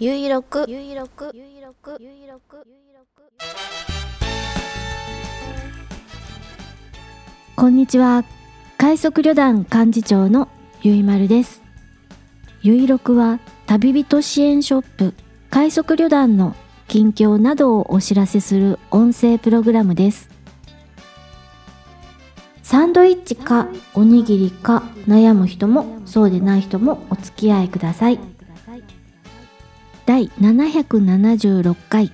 ゆいろくゆいろくゆいろくゆいろくゆいろくこんにちは。快速旅団幹事長のゆいまるです。ゆいろくは旅人支援ショップ。快速旅団の近況などをお知らせする音声プログラムです。サンドイッチかおにぎりか悩む人もそうでない人もお付き合いください。第776回。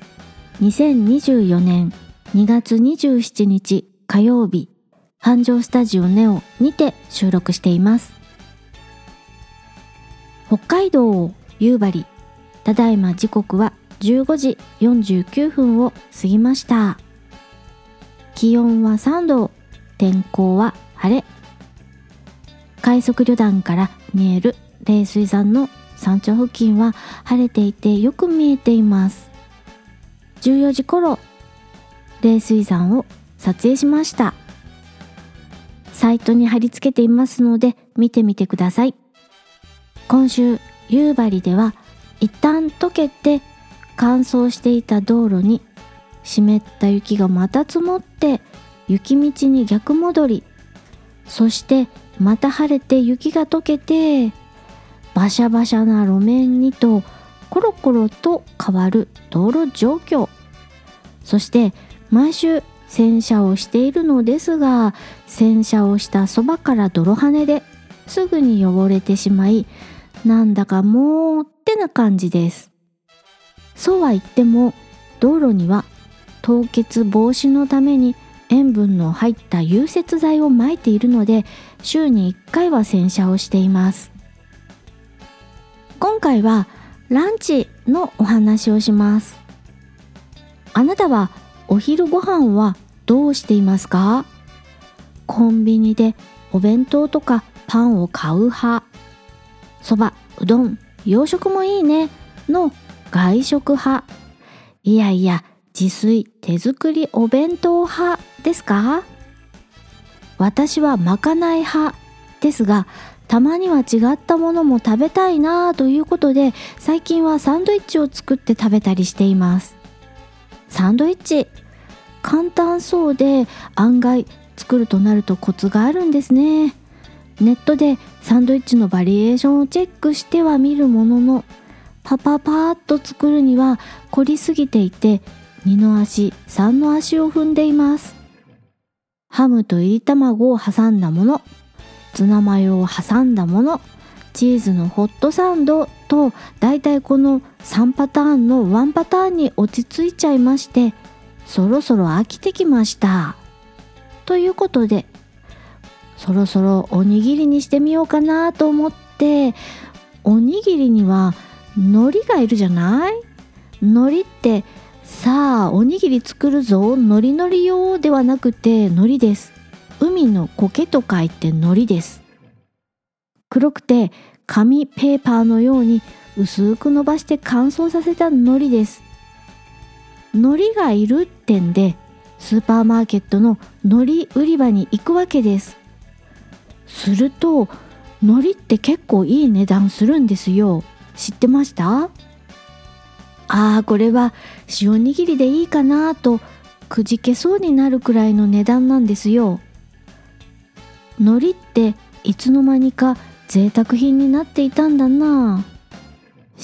2024年2月27日火曜日。繁盛スタジオネオにて収録しています。北海道夕張。ただいま時刻は15時49分を過ぎました。気温は3度。天候は晴れ。快速旅団から見える冷水山の山頂付近は晴れていてよく見えています。14時頃冷水山を撮影しました。サイトに貼り付けていますので見てみてください。今週夕張では一旦溶けて乾燥していた道路に湿った雪がまた積もって雪道に逆戻り。そしてまた晴れて雪が溶けてバシャバシャな路面にとコロコロと変わる道路状況。そして毎週洗車をしているのですが洗車をしたそばから泥跳ねですぐに汚れてしまいなんだかもうってな感じです。そうは言っても道路には凍結防止のために塩分の入った融雪剤をまいているので週に1回は洗車をしています。今回はランチのお話をします。あなたはお昼ご飯はどうしていますか？コンビニでお弁当とかパンを買う派。そばうどん洋食もいいね。の外食派。いやいや自炊手作りお弁当派ですか？私はまかない派ですがたまには違ったものも食べたいなということで最近はサンドイッチを作って食べたりしています。サンドイッチ。簡単そうで案外作るとなるとコツがあるんですね。ネットでサンドイッチのバリエーションをチェックしては見るもののパパパーッと作るには凝りすぎていて2の足3の足を踏んでいます。ハムといり卵を挟んだもの。ツナマヨを挟んだものチーズのホットサンドとだいたいこの3パターンの1パターンに落ち着いちゃいましてそろそろ飽きてきました。ということでそろそろおにぎりにしてみようかなと思っておにぎりには海苔がいるじゃない？海苔ってさあおにぎり作るぞ海苔のり用ではなくて海苔です。海の苔と書いて海苔です。黒くて紙ペーパーのように薄く伸ばして乾燥させた海苔です。海苔がいるってんでスーパーマーケットの海苔売り場に行くわけです。すると海苔って結構いい値段するんですよ。知ってました？ああこれは塩握りでいいかなとくじけそうになるくらいの値段なんですよ。海苔っていつの間にか贅沢品になっていたんだな。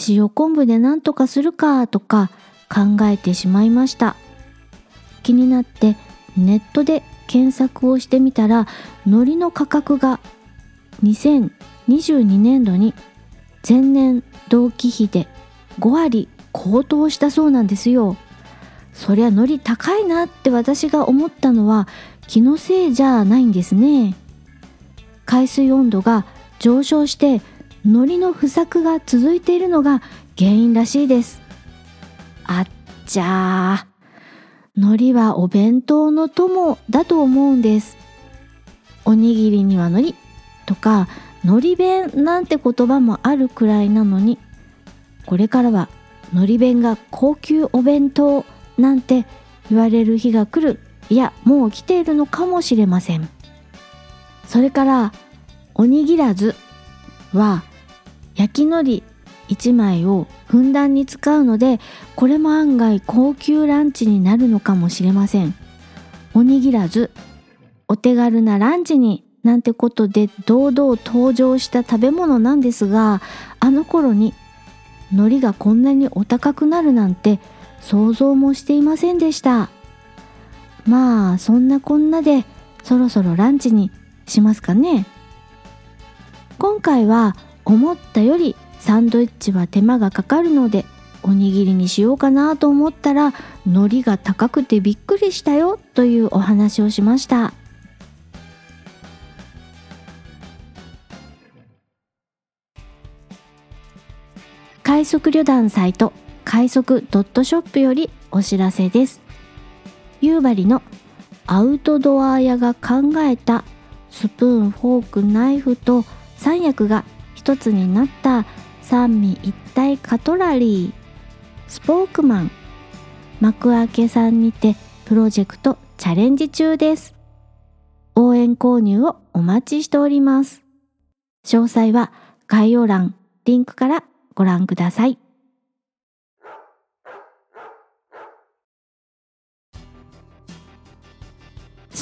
塩昆布で何とかするかとか考えてしまいました。気になってネットで検索をしてみたら海苔の価格が2022年度に前年同期比で5割高騰したそうなんですよ。そりゃ海苔高いなって私が思ったのは気のせいじゃないんですね。海水温度が上昇して海苔の不作が続いているのが原因らしいです。あっちゃー。海苔はお弁当の友だと思うんです。おにぎりには海苔とか海苔弁なんて言葉もあるくらいなのにこれからは海苔弁が高級お弁当なんて言われる日が来る。いやもう来ているのかもしれません。それからおにぎらずは焼き海苔1枚をふんだんに使うのでこれも案外高級ランチになるのかもしれません。おにぎらずお手軽なランチになんてことで堂々登場した食べ物なんですがあの頃に海苔がこんなにお高くなるなんて想像もしていませんでした。まあそんなこんなでそろそろランチにしますかね。今回は思ったよりサンドイッチは手間がかかるのでおにぎりにしようかなと思ったら海苔が高くてびっくりしたよというお話をしました。快速旅団サイト快速ドットショップよりお知らせです。夕張のアウトドア屋が考えたスプーンフォークナイフと三役が一つになった三味一体カトラリー。スポークマン。幕開けさんにてプロジェクトチャレンジ中です。応援購入をお待ちしております。詳細は概要欄リンクからご覧ください。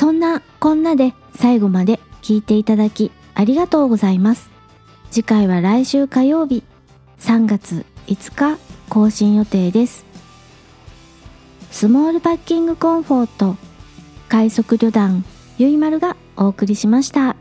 そんなこんなで最後まで聞いていただきありがとうございます。次回は来週火曜日。3月5日更新予定です。スモールパッキングコンフォート。快速旅団ゆいまるがお送りしました。